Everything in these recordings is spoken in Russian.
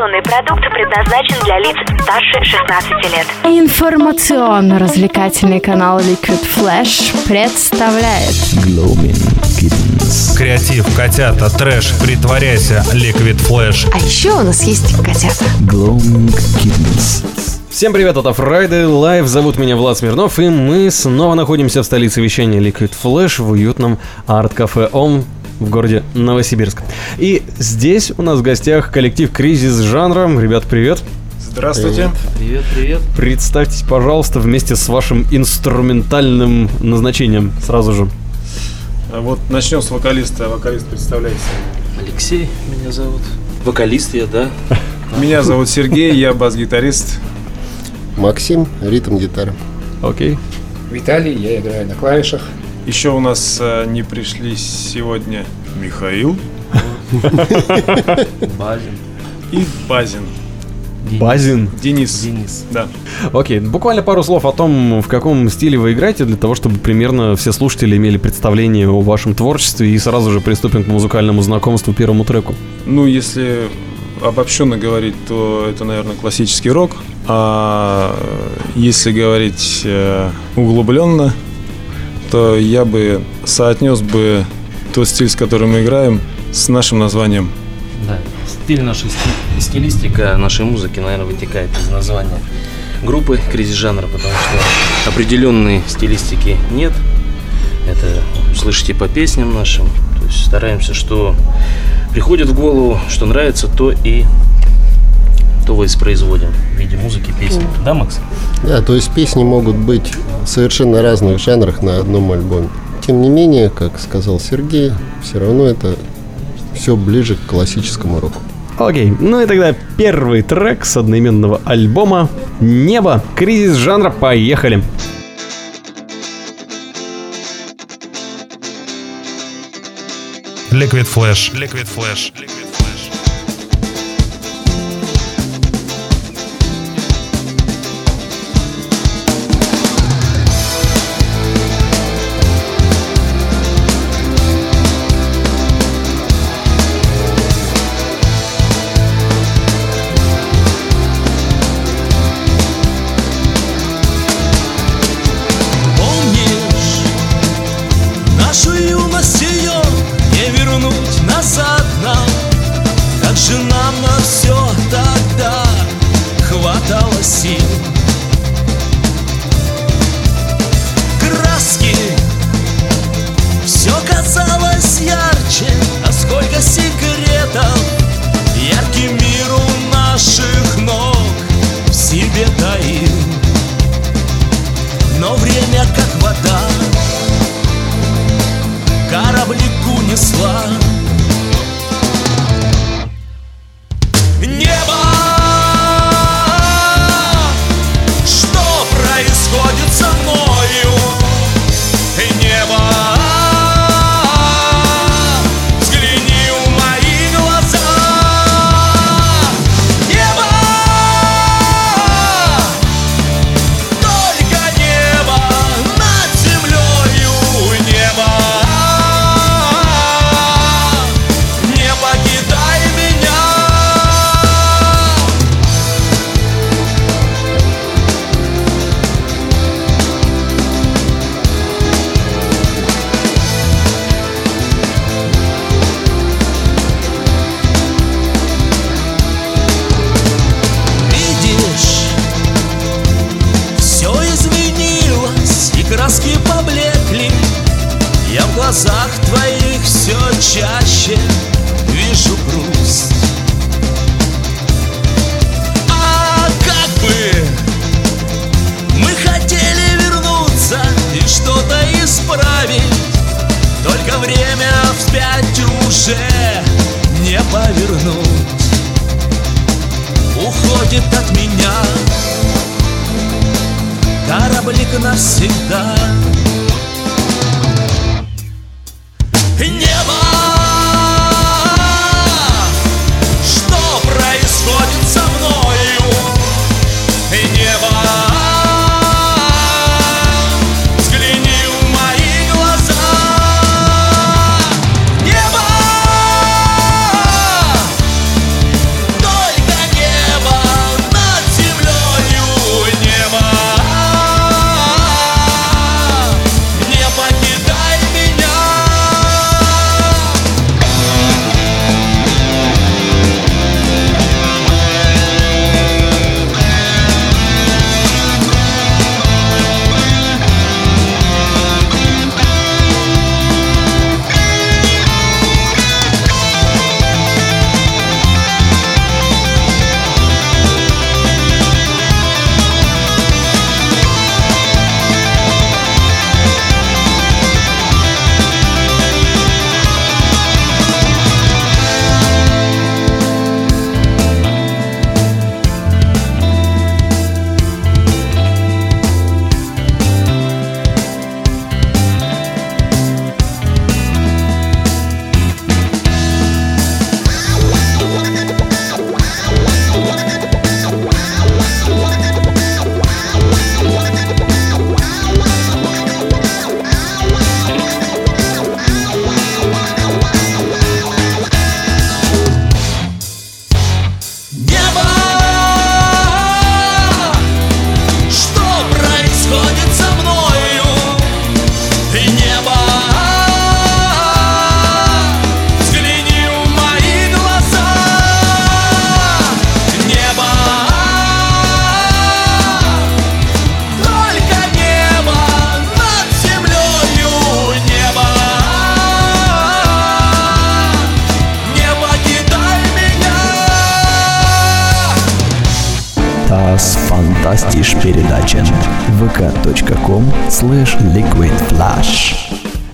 Информационный продукт предназначен для лиц старше 16 лет. Информационно-развлекательный канал Liquid Flash представляет Gloaming Kittens. Креатив, котята, трэш, притворяйся, Liquid Flash. А еще у нас есть котята. Gloaming Kittens. Всем привет, это Friday Live, зовут меня Влад Смирнов, и мы снова находимся в столице вещания Liquid Flash в уютном арт-кафе ОМ в городе Новосибирск. И здесь у нас в гостях коллектив «Кризис жанра». Ребят, привет. Здравствуйте. Привет, привет. Представьтесь, пожалуйста, вместе с вашим инструментальным назначением сразу же. А Вот начнем с вокалиста. Вокалист представляется. Алексей меня зовут. Вокалист я, да? Меня зовут Сергей, я бас-гитарист. Максим, ритм гитара. Окей. Виталий, я играю на клавишах. Еще у нас э, не пришли сегодня Михаил Базин. и Базин. Базин. Денис. Денис. Да. Окей, буквально пару слов о том, в каком стиле вы играете, для того, чтобы примерно все слушатели имели представление о вашем творчестве, и сразу же приступим к музыкальному знакомству первому треку. Ну, если обобщенно говорить, то это, наверное, классический рок. А если говорить э, углубленно, то я бы соотнес бы тот стиль, с которым мы играем, с нашим названием. Да. Стиль нашей сти- стилистика нашей музыки, наверное, вытекает из названия группы кризис жанра, потому что определенной стилистики нет. Это слышите по песням нашим. То есть стараемся, что приходит в голову, что нравится, то и то воспроизводим в виде музыки, песен. Да, Макс? Да, то есть песни могут быть в совершенно разных жанрах на одном альбоме. Тем не менее, как сказал Сергей, все равно это все ближе к классическому року. Окей, ну и тогда первый трек с одноименного альбома «Небо. Кризис жанра». Поехали! Liquid Flash. Liquid Flash. Liquid Flash. cidade.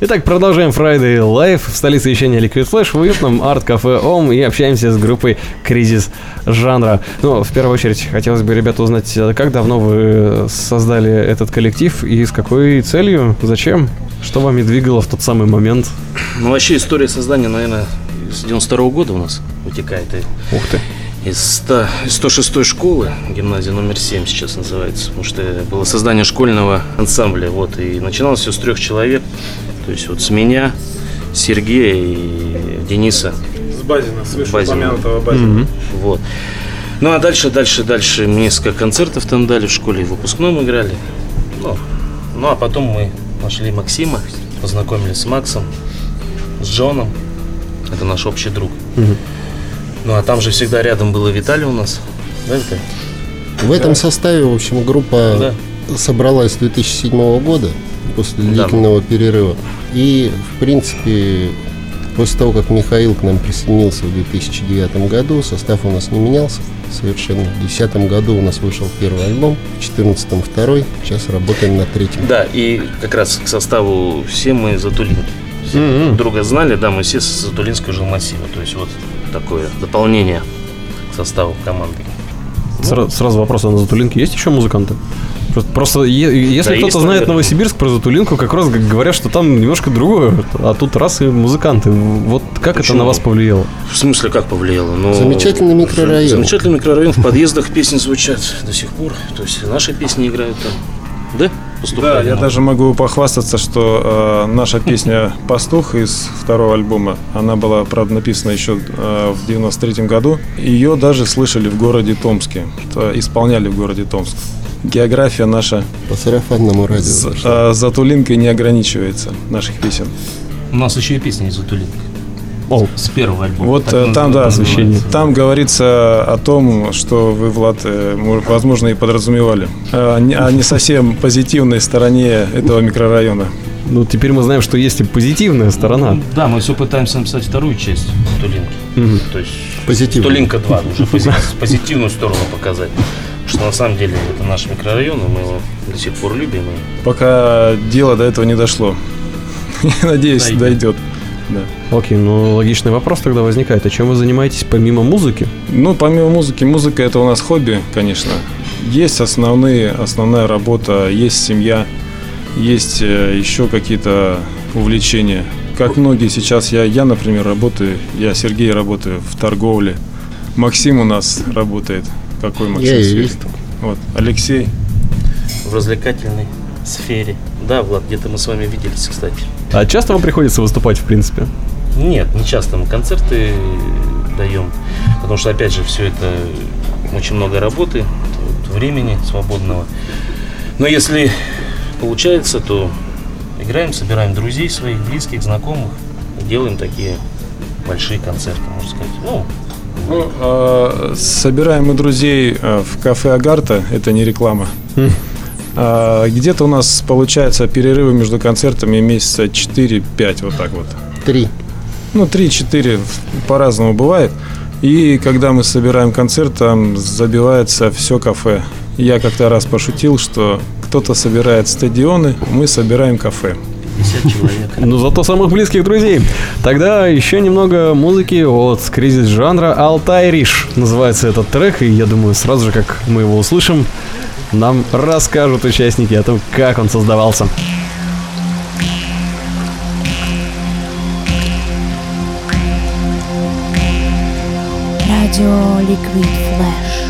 Итак, продолжаем Friday Live в столице вещания Liquid Flash в уютном арт-кафе ОМ и общаемся с группой Кризис жанра. Ну, в первую очередь, хотелось бы, ребята, узнать, как давно вы создали этот коллектив и с какой целью, зачем, что вами двигало в тот самый момент? Ну, вообще история создания, наверное, с 92 года у нас вытекает. И Ух ты. из 100, из 106 школы, гимназия номер 7 сейчас называется, потому что было создание школьного ансамбля, вот, и начиналось все с трех человек, то есть вот с меня, Сергея и Дениса, С Базина, с вышеупомянутого Базина. вот. Ну, а дальше, дальше, дальше несколько концертов там дали в школе, в выпускном играли, ну, ну, а потом мы нашли Максима, познакомились с Максом, с Джоном, это наш общий друг. Ну, а там же всегда рядом был и Виталий у нас. Да, Виталий? В этом составе, в общем, группа Да. собралась с 2007 года, после Да. длительного перерыва. И, в принципе, после того, как Михаил к нам присоединился в 2009 году, состав у нас не менялся совершенно. В 2010 году у нас вышел первый альбом, в 2014 второй, сейчас работаем на третьем. Да, и как раз к составу все мы Затулинки. Все Мгм. друга знали, да, мы все с Затулинского жилмассива. То есть вот такое дополнение к составу команды. Сра- сразу вопрос, а на Затулинке есть еще музыканты? Просто, просто е- если Да, кто-то знает наверное. Новосибирск про Затулинку, как раз говорят, что там немножко другое, а тут раз и музыканты. Вот как это Почему? на вас повлияло? В смысле, как повлияло? Ну, Замечательный микрорайон. Замечательный микрорайон. В подъездах песни звучат до сих пор. То есть наши песни играют там. Да? Да, я много. даже могу похвастаться, что э, наша песня «Пастух» из второго альбома, она была, правда, написана еще э, в 93 году. Ее даже слышали в городе Томске, то исполняли в городе Томск. География наша По сарафанному радио. с, э, затулинкой не ограничивается наших песен. У нас еще и песни из Затулинки. О, С первого альбома. Вот Так э, там, да, освещение. там говорится о том, что вы, Влад, э, мо- возможно, и подразумевали, не- о не совсем позитивной стороне этого микрорайона. ну теперь мы знаем, что есть и позитивная сторона. Да, мы все пытаемся написать вторую часть Затулинки. Мгм. То есть Позитивно. Затулинка 2, уже пози- позитивную сторону показать. Потому что на самом деле это наш микрорайон, и мы его до сих пор любим. и Пока дело до этого не дошло. Я надеюсь, Дойдет. дойдет. Да. Окей, ну логичный вопрос тогда возникает. А чем вы занимаетесь помимо музыки? Ну, помимо музыки, музыка это у нас хобби, конечно. Есть основные, основная работа, есть семья, есть э, еще какие-то увлечения. Как многие сейчас, я, я, например, работаю, я, Сергей, работаю в торговле. Максим у нас работает. Какой Максим? Я есть. Вот, Алексей. в развлекательной сфере. Да, Влад, где-то мы с вами виделись, кстати. А часто вам приходится выступать, в принципе? Нет, не часто мы концерты даем, потому что, опять же, все это очень много работы, времени свободного. Но если получается, то играем, собираем друзей своих, близких, знакомых, и делаем такие большие концерты, можно сказать. Ну, Ну, э, собираем мы друзей э, в кафе Агарта, это не реклама. А, Где-то у нас получается перерывы между концертами месяца 4-5, вот так вот. Три. Ну, 3-4 по-разному бывает. И когда мы собираем концерт, там забивается все кафе. Я как-то раз пошутил, что кто-то собирает стадионы, мы собираем кафе. 50 человек. Ну, зато самых близких друзей. Тогда еще немного музыки от кризис жанра Алтай Риш. Называется этот трек, и я думаю, сразу же, как мы его услышим, нам расскажут участники о том, как он создавался. Радио Liquid Flash.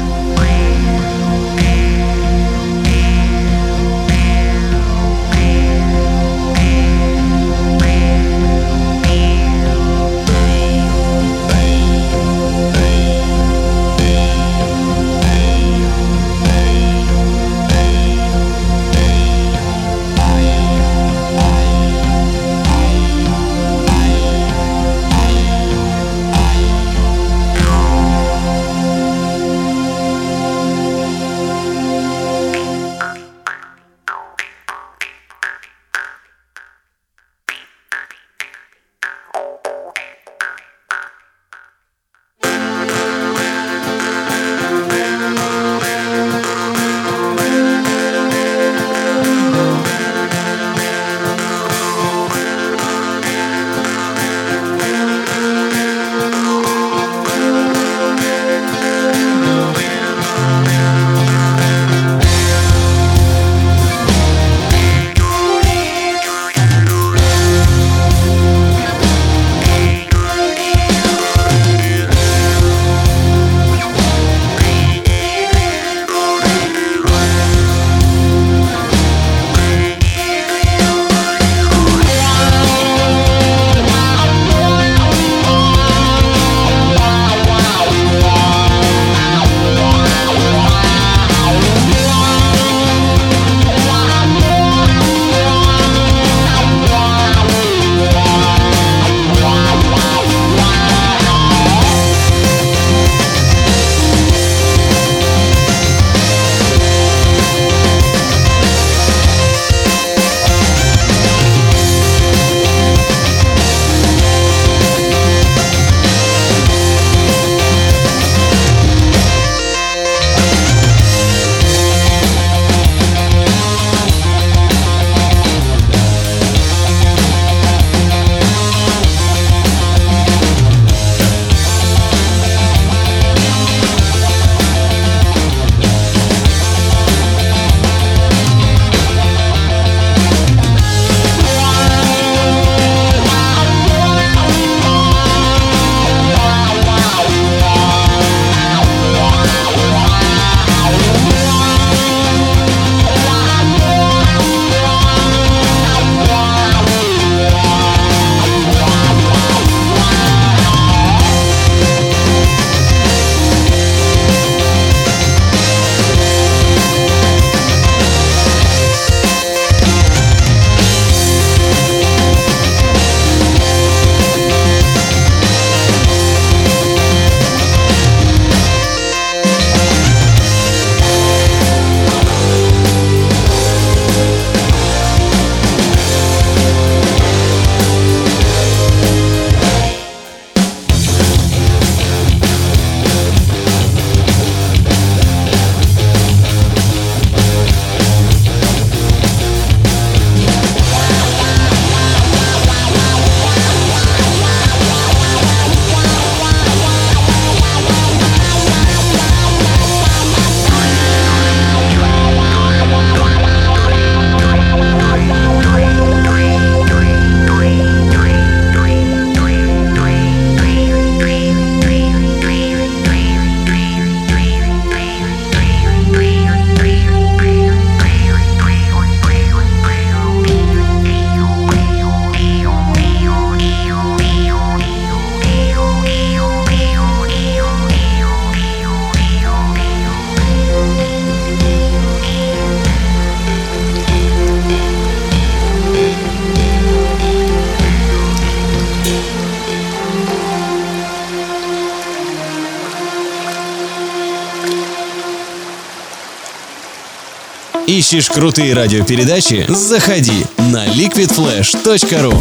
Ищешь крутые радиопередачи? Заходи на liquidflash.ru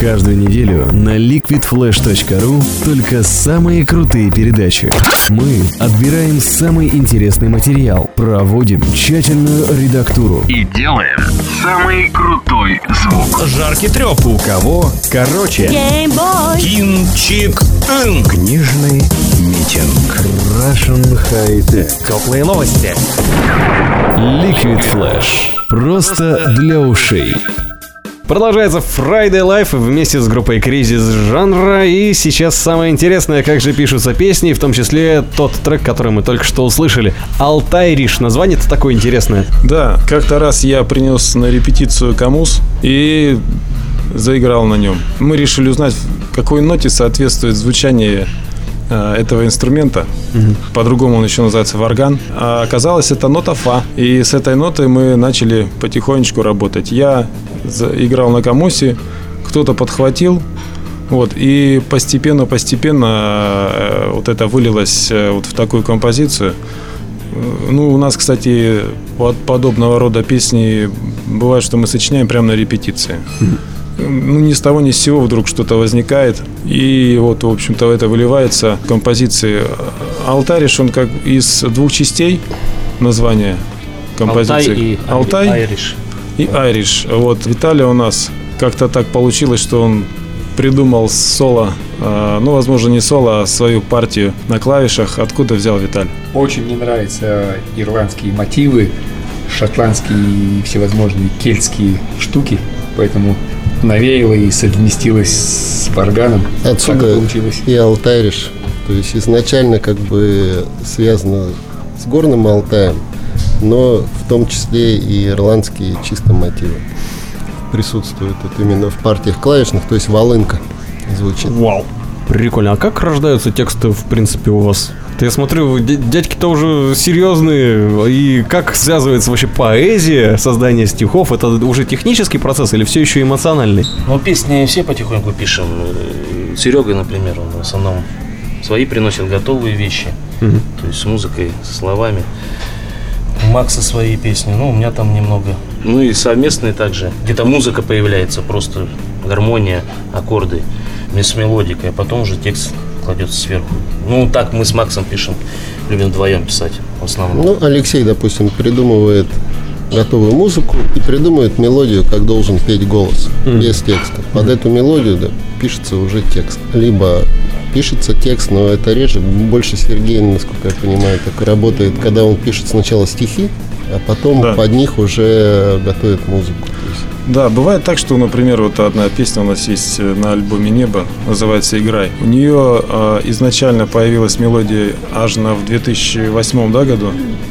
Каждую неделю на liquidflash.ru только самые крутые передачи. Мы отбираем самый интересный материал, проводим тщательную редактуру И делаем самый крутой звук. Жаркий треп. У кого короче. Кинчик. Книжный митинг. Russian High Tech. Теплые новости. Liquid Flash. Просто для ушей. Продолжается Friday Life вместе с группой Кризис жанра. И сейчас самое интересное, как же пишутся песни, в том числе тот трек, который мы только что услышали. Алтайриш. Название-то такое интересное. Да, как-то раз я принес на репетицию камус и заиграл на нем. Мы решили узнать, какой ноте соответствует звучание этого инструмента. По-другому он еще называется варган. А оказалось, это нота фа. И с этой нотой мы начали потихонечку работать. Я играл на камусе, кто-то подхватил, вот, и постепенно-постепенно э, вот это вылилось э, вот в такую композицию. Э, Ну, у нас, кстати, под подобного рода песни бывает, что мы сочиняем прямо на репетиции. Ну, ни с того, ни с сего вдруг что-то возникает. И вот, в общем-то, это выливается в композиции. Алтариш, он как из двух частей названия композиции. Алтай и Алтай Айриш. и Айриш. Вот Виталий у нас как-то так получилось, что он придумал соло, э, ну, возможно, не соло, а свою партию на клавишах. Откуда взял Виталий? Очень мне нравятся ирландские мотивы, шотландские и всевозможные кельтские штуки, поэтому навеяло и совместилось с варганом. Так Отсюда получилось. и Алтайриш. То есть изначально как бы связано с горным Алтаем, но в том числе и ирландские чисто мотивы присутствуют вот именно в партиях клавишных, то есть волынка звучит. Вау. Прикольно. А как рождаются тексты, в принципе, у вас? Я смотрю, дядьки-то уже серьезные. И как связывается вообще поэзия, создание стихов? Это уже технический процесс или все еще эмоциональный? Ну, песни все потихоньку пишем. Серега, например, он в основном свои приносит готовые вещи. То есть с музыкой, со словами. Макса свои песни, ну, у меня там немного. Ну и совместные также. Где-то музыка появляется, просто гармония, аккорды, с мелодикой, а потом уже текст кладется сверху. Ну, так мы с Максом пишем, любим вдвоем писать в основном. Ну, Алексей, допустим, придумывает готовую музыку и придумывает мелодию, как должен петь голос, без текста. Под эту мелодию да, пишется уже текст. Либо пишется текст, но это реже. Больше Сергей, насколько я понимаю, так работает, когда он пишет сначала стихи, а потом Да. под них уже готовит музыку. То есть Да, бывает так, что, например, вот одна песня у нас есть э, на альбоме «Небо», называется «Играй». У нее э, изначально появилась мелодия аж на в 2008 да, году.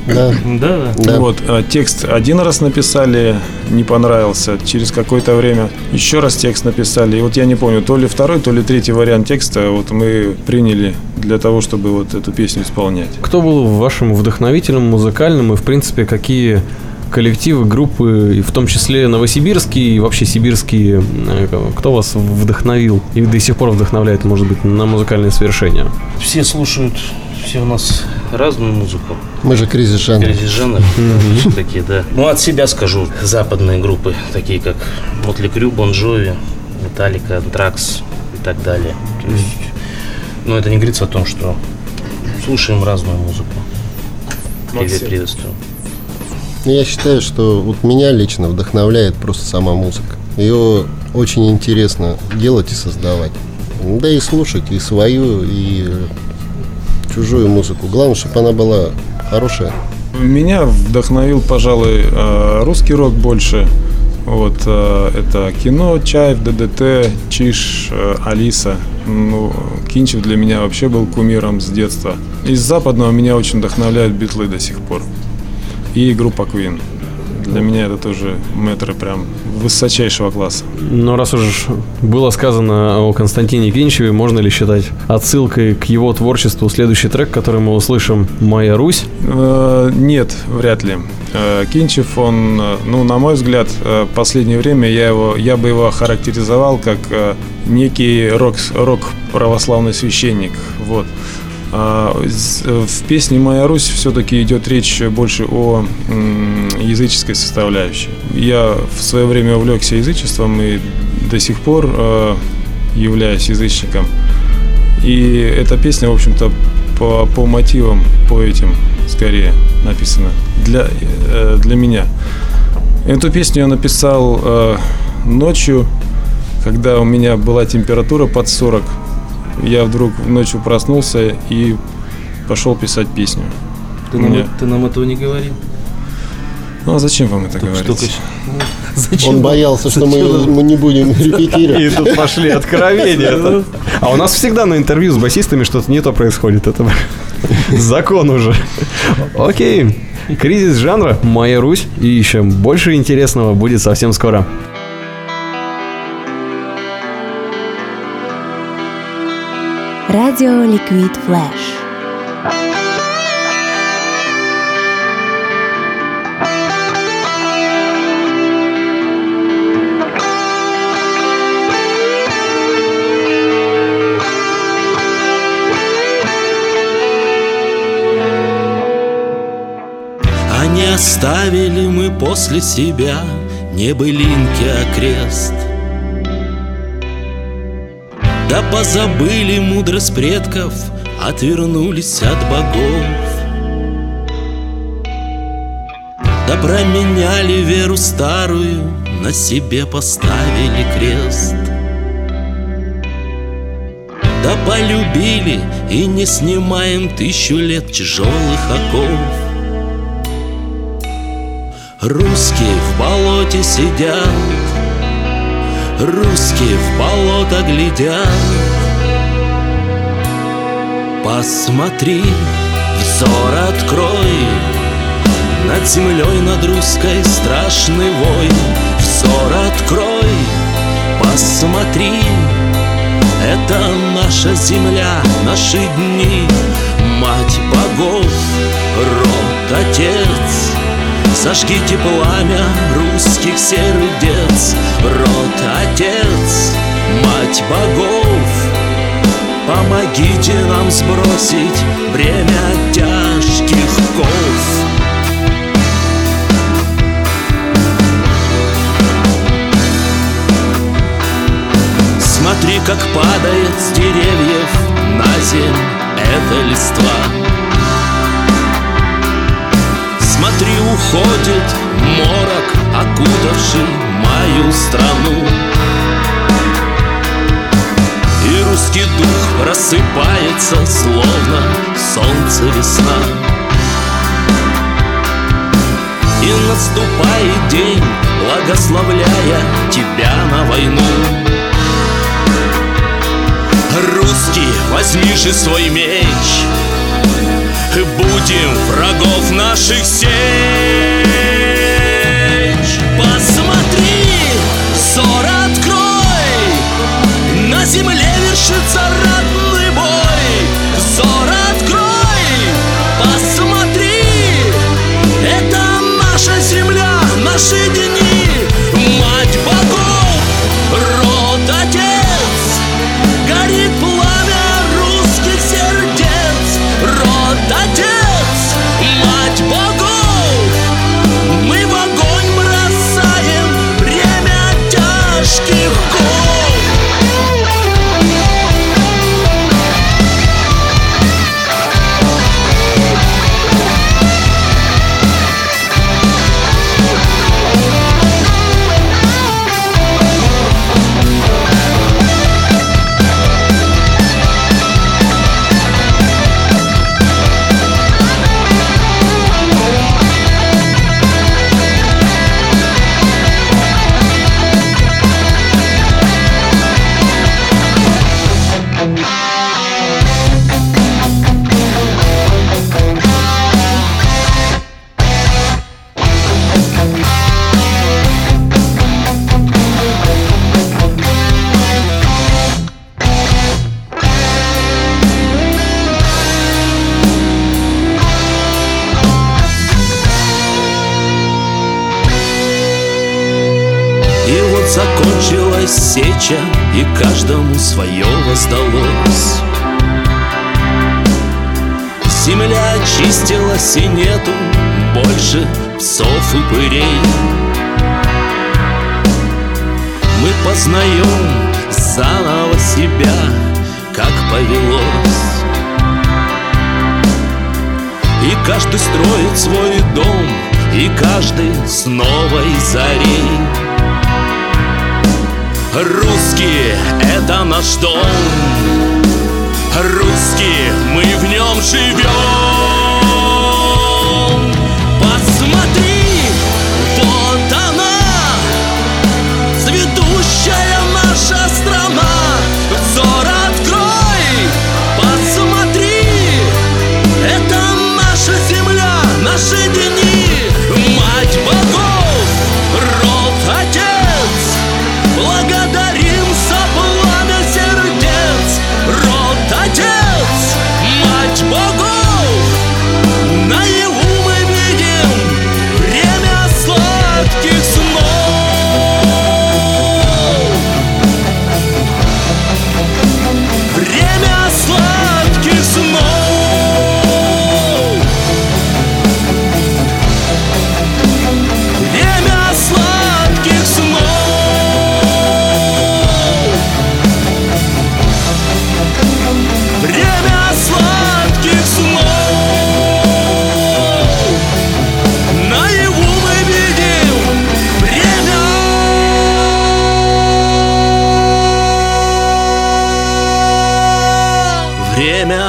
Да, Да, да. Вот, а текст один раз написали, не понравился. Через какое-то время еще раз текст написали. И вот я не помню, то ли второй, то ли третий вариант текста вот мы приняли для того, чтобы вот эту песню исполнять. Кто был вашим вдохновителем музыкальным и, в принципе, какие коллективы, группы, и в том числе новосибирские и вообще сибирские, э, кто вас вдохновил и до сих пор вдохновляет, может быть, на музыкальные свершения? все слушают, все у нас разную музыку. Мы же кризис жанра. Кризис жанр. Такие, да. Ну, от себя скажу. Западные группы, такие как Мотли Крю, Бон Джови, Металлика, Антракс и так далее. То есть, ну, это не говорится о том, что слушаем разную музыку. Привет, приветствую. Я считаю, что вот меня лично вдохновляет просто сама музыка. Ее очень интересно делать и создавать. Да и слушать и свою, и чужую музыку. Главное, чтобы она была хорошая. Меня вдохновил, пожалуй, э, русский рок больше. Вот э, это кино, Чаев, ДДТ, Чиш, э, Алиса. Ну, Кинчев для меня вообще был кумиром с детства. Из западного меня очень вдохновляют битлы до сих пор. И группа Queen. Для меня это тоже метры прям высочайшего класса. Но раз уж было сказано о Константине Кинчеве, можно ли считать отсылкой к его творчеству следующий трек, который мы услышим «Моя Русь»? Э, Нет, вряд ли. Э, Кинчев, он, э, ну, на мой взгляд, э, в последнее время я, его, я бы его охарактеризовал как э, некий рок, рок православный священник. Вот. А, В песне «Моя Русь» все-таки идет речь больше о языческой составляющей. Я в свое время увлекся язычеством и до сих пор э, являюсь язычником. И эта песня, в общем-то, по, по мотивам, по этим скорее написана для, э, для меня. Эту песню я написал э, ночью, когда у меня была температура под 40. Я вдруг ночью проснулся и пошел писать песню. Ты, У нам, меня- ты нам этого не говорил. Ну а зачем вам это говорить? Только щ- ну, зачем Он боялся, что мы, зачем мы не будем И репетировать. тут пошли откровения. А у нас всегда на интервью с басистами что-то не то происходит. Это закон уже. Окей. Кризис жанра «Моя Русь» и еще больше интересного будет совсем скоро. Радио Ликвид Флэш. Оставили мы после себя Не былинки, а Да позабыли мудрость предков Отвернулись от богов. Да променяли веру старую На себе поставили крест. Да полюбили и не снимаем Тысячу лет тяжелых оков. Русские в болоте сидят Русские в болото глядят. Посмотри, взор открой Над землей, над русской страшный вой. Взор открой, посмотри Это наша земля, наши дни. Мать богов, род отец Зажгите пламя русских сердец. Род отец, мать богов. Помогите нам сбросить бремя тяжких ков. Смотри, как падает с деревьев на земь эта листва уходит морок, окутавший мою страну. И русский дух рассыпается, словно солнце весна. И наступает день, благословляя тебя на войну. Русский, возьми же свой меч Будем врагов наших сечь Посмотри, взор открой. На земле вершится ратный псов и пырей. Мы познаем заново себя, как повелось. И каждый строит свой дом, и каждый с новой зарей. Русские — это наш дом. Русские, мы в нем живем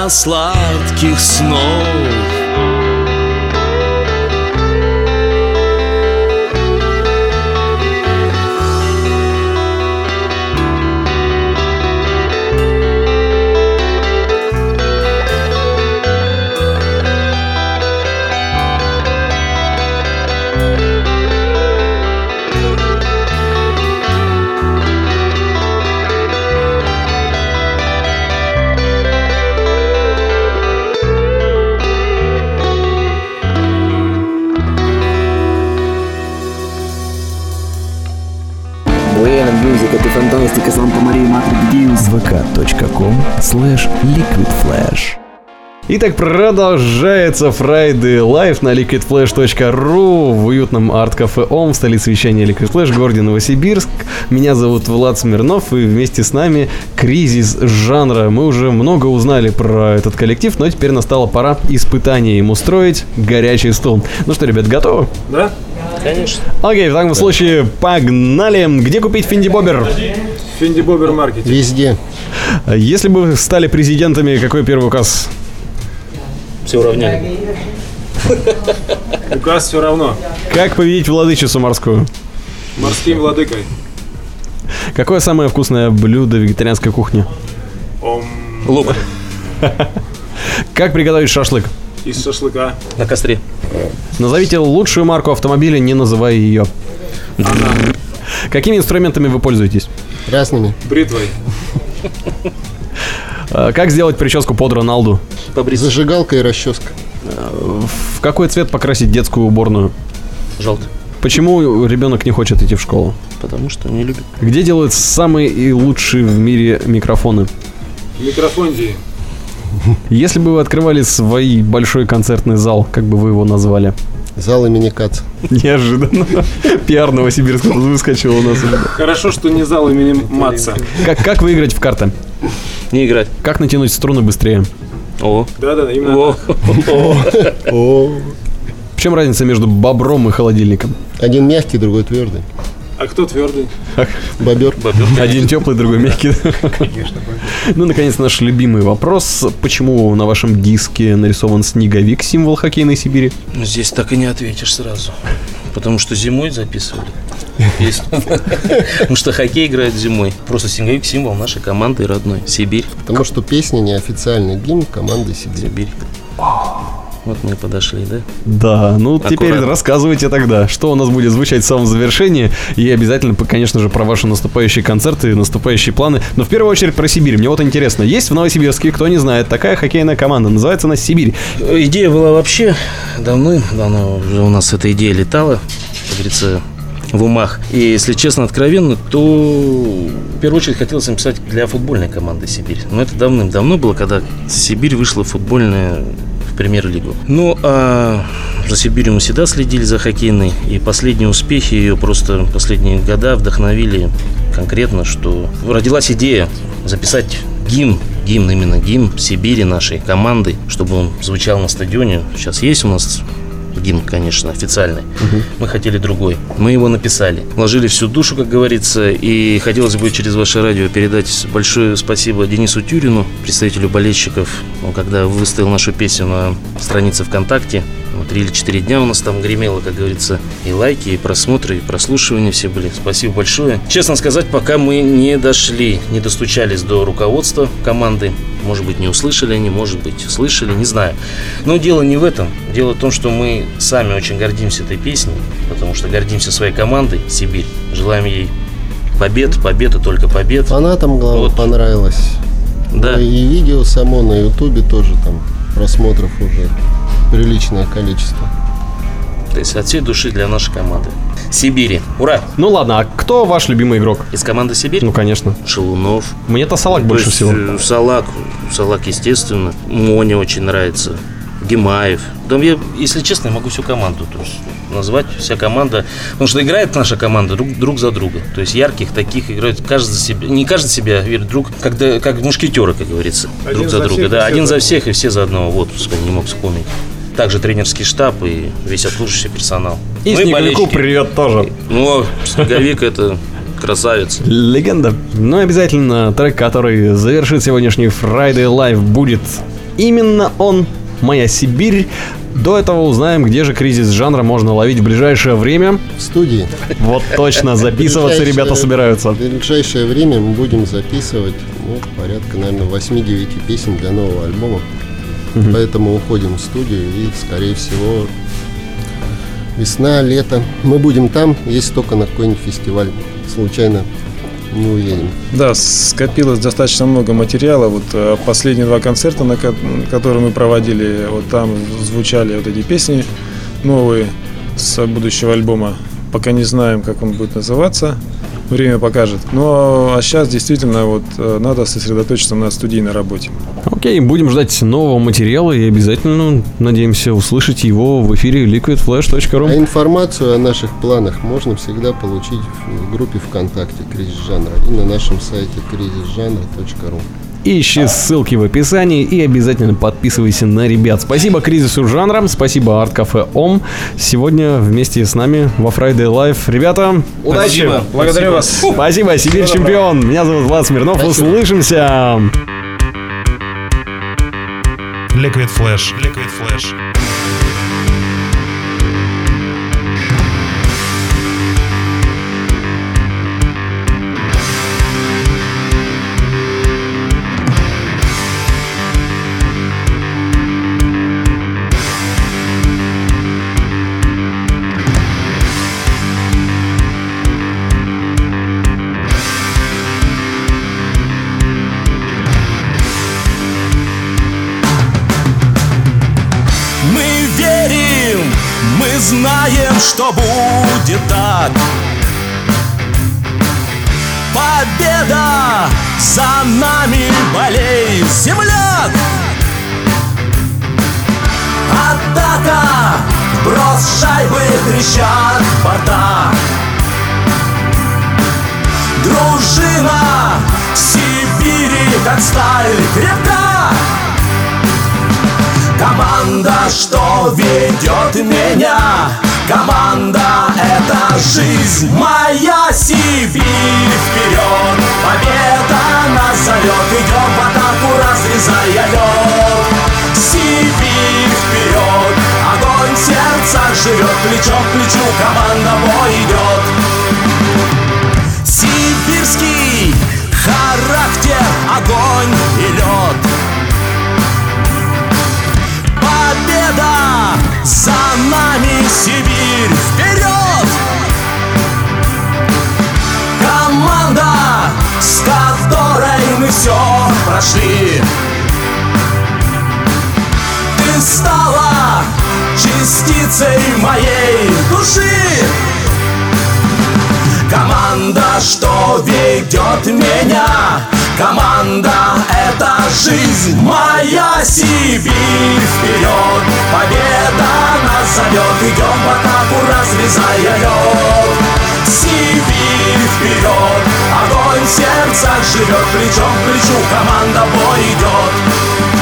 сладких снов Buena tu fantastica, Santa Maria, Mater di Deus. vk.com slash liquidflash Итак, продолжается Friday Live на liquidflash.ru в уютном арт-кафе ОМ в столице вещания Liquid Flash, городе Новосибирск. Меня зовут Влад Смирнов, и вместе с нами кризис жанра. Мы уже много узнали про этот коллектив, но теперь настала пора испытания им устроить горячий стол. Ну что, ребят, готовы? Да? Конечно. Окей, в таком случае погнали. Где купить Финди Бобер? Финди Бобер Маркет. Везде. Если бы вы стали президентами, какой первый указ? Все уравняли. Указ все равно. Как победить владычицу морскую? Морским владыкой. Какое самое вкусное блюдо вегетарианской кухни? Ом. Лук. Как приготовить шашлык? Из шашлыка. На костре. Назовите лучшую марку автомобиля, не называя ее. Какими инструментами вы пользуетесь? Разными. Бритвой. Э, Как сделать прическу под Роналду? Зажигалка и расческа. В какой цвет покрасить детскую уборную? Желтый. Почему ребенок не хочет идти в школу? Потому что не любит. Где делают самые и лучшие в мире микрофоны? Микрофондии. Если бы вы открывали свой большой концертный зал, как бы вы его назвали? Зал имени Каца. Неожиданно. Пиар Новосибирска тут выскочил у нас. Хорошо, что не зал имени Матца. Как, как выиграть в карты? Не играть. Как натянуть струны быстрее? О. Да-да, именно О. так. В чем разница между бобром и холодильником? Один мягкий, другой твердый. А кто твердый? Бобер. Один теплый, другой мягкий. Ну, наконец, наш любимый вопрос. Почему на вашем диске нарисован снеговик, символ хоккейной Сибири? Ну, Здесь так и не ответишь сразу. Потому что зимой записывали песню. Потому что хоккей играет зимой. Просто снеговик символ нашей команды родной. Сибирь. Потому что песня не официальный гимн команды Сибирь. Сибирь. Вот мы и подошли, да? Да, ну теперь Аккуратно. рассказывайте тогда, что у нас будет звучать в самом завершении. И обязательно, конечно же, про ваши наступающие концерты, наступающие планы. Но в первую очередь про Сибирь. Мне вот интересно, есть в Новосибирске, кто не знает, такая хоккейная команда, называется она Сибирь. Идея была вообще давным-давно уже у нас эта идея летала, как говорится, в умах. И если честно, откровенно, то в первую очередь хотелось написать для футбольной команды Сибирь. Но это давным-давно было, когда Сибирь вышла в футбольная премьер-лигу. Ну, а за Сибирью мы всегда следили за хоккейной, и последние успехи ее просто последние года вдохновили конкретно, что родилась идея записать гимн, гимн именно гимн Сибири нашей команды, чтобы он звучал на стадионе. Сейчас есть у нас гимн, конечно, официальный. Мы хотели другой. Мы его написали. Вложили всю душу, как говорится. И хотелось бы через ваше радио передать большое спасибо Денису Тюрину, представителю болельщиков. Он когда выставил нашу песню на странице ВКонтакте, три или четыре дня у нас там гремело, как говорится, и лайки, и просмотры, и прослушивания все были. Спасибо большое. Честно сказать, пока мы не дошли, не достучались до руководства команды, может быть, не услышали они, может быть, слышали, не знаю. Но дело не в этом. Дело в том, что мы сами очень гордимся этой песней, потому что гордимся своей командой «Сибирь». Желаем ей побед, побед и только побед. Фанатам, главное, Вот. понравилось. Да. Ну И видео само на Ютубе тоже там просмотров уже приличное количество. То есть от всей души для нашей команды. Сибири. Ура! Ну ладно, а кто ваш любимый игрок? Из команды Сибирь? Ну, конечно. Шелунов. Мне-то Салак То больше есть, всего. э, Салак, Салак, естественно. Моня очень нравится. Гимаев. Да я, если честно, я могу всю команду то есть, назвать, вся команда. Потому что играет наша команда друг, друг за друга. То есть ярких таких играют каждый за себя. Не каждый за себя верит друг, когда, как мушкетеры, как говорится. Один друг за, за друга. всех Да, один за всех и все за одного. Вот, не мог вспомнить. Также тренерский штаб и весь обслуживающий персонал. И Ну Снеговику привет тоже. Ну, Снеговик это красавец. Легенда. Ну обязательно трек, который завершит сегодняшний Friday Live, будет именно он, «Моя Сибирь». До этого узнаем, где же кризис жанра можно ловить в ближайшее время. В студии. Вот точно, записываться ребята собираются. В ближайшее время мы будем записывать ну, порядка, наверное, 8-9 песен для нового альбома. Мгм. Поэтому уходим в студию и, скорее всего, весна, лето. Мы будем там, если только на какой-нибудь фестиваль случайно не уедем. Да, скопилось достаточно много материала. Вот э, последние два концерта, на ко- которые мы проводили, вот там звучали вот эти песни новые с будущего альбома. Пока не знаем, как он будет называться. Время покажет. Ну, а сейчас действительно вот э, надо сосредоточиться на студийной работе. Окей, будем ждать нового материала и обязательно надеемся услышать его в эфире liquidflash.ru. А информацию о наших планах можно всегда получить в группе ВКонтакте «Кризис жанра» и на нашем сайте кризисжанра.ру. Ищи ссылки в описании и обязательно подписывайся на ребят. Спасибо кризису жанра, спасибо Арт Кафе Ом. Сегодня вместе с нами во Friday Live. Ребята, удачи! Спасибо. Благодарю вас. Спасибо, Сибирь Всего чемпион. Меня зовут Влад Смирнов. Спасибо. Услышимся! Liquid Flash. Liquid Flash. Что будет так? Победа за нами, болей, земляк! Атака, брос шайбы, трещат борта. Дружина Сибири, как сталь, крепка. Команда, что ведет меня Команда — это жизнь. Моя Сибирь. Вперед Победа нас зовет Идем в атаку, разрезая лед Сибирь вперед сердце моей души. Команда, что ведет меня. Команда — это жизнь моя. Сибирь вперед Победа нас зовет. Идем по капу, разрезая лед. Сибирь вперед Огонь в сердцах живет. Плечом к плечу команда бой идет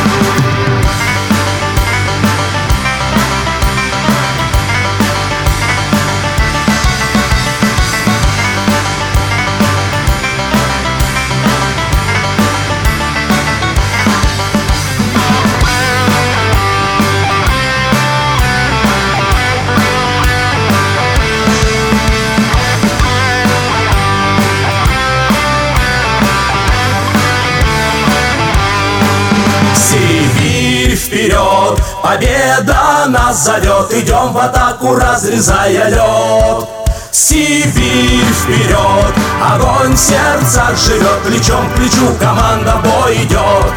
победа нас зовет. Идем в атаку, разрезая лед. Сибирь вперед, огонь в сердцах живет. Плечом к плечу команда бой идет.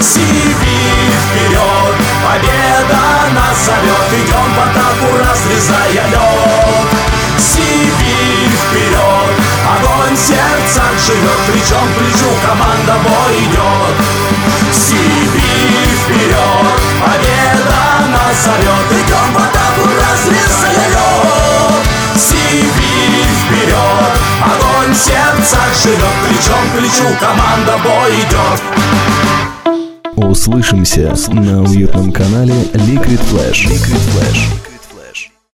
Сибирь вперед, победа нас зовет. Идем в атаку, разрезая лед. Сибирь вперед, огонь в сердцах живет. Плечом к плечу команда бой идет. Сибирь вперед, победа нас зовет Идем в атаку, Сибирь вперед, огонь в сердцах живет Плечом к плечу команда бой идет Услышимся на уютном канале Liquid Flash. Liquid Flash.